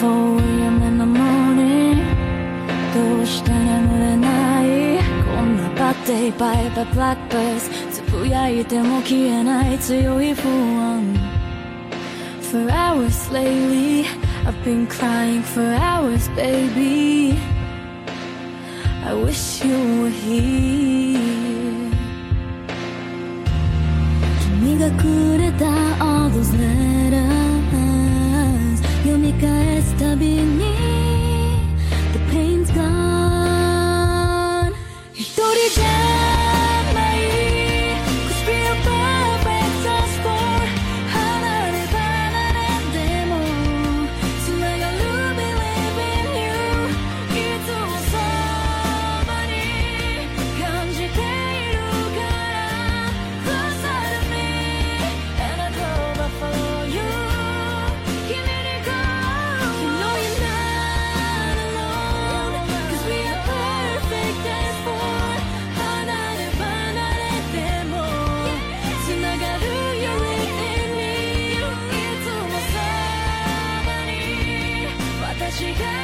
4am in the morning どうして眠れないこんな bad day by the blackbirds つぶやいても消えない強い不安 For hours lately I've been crying for hours baby I wish you were here 君がくれた all those letters 読み返すたびに The pain's gone 只愿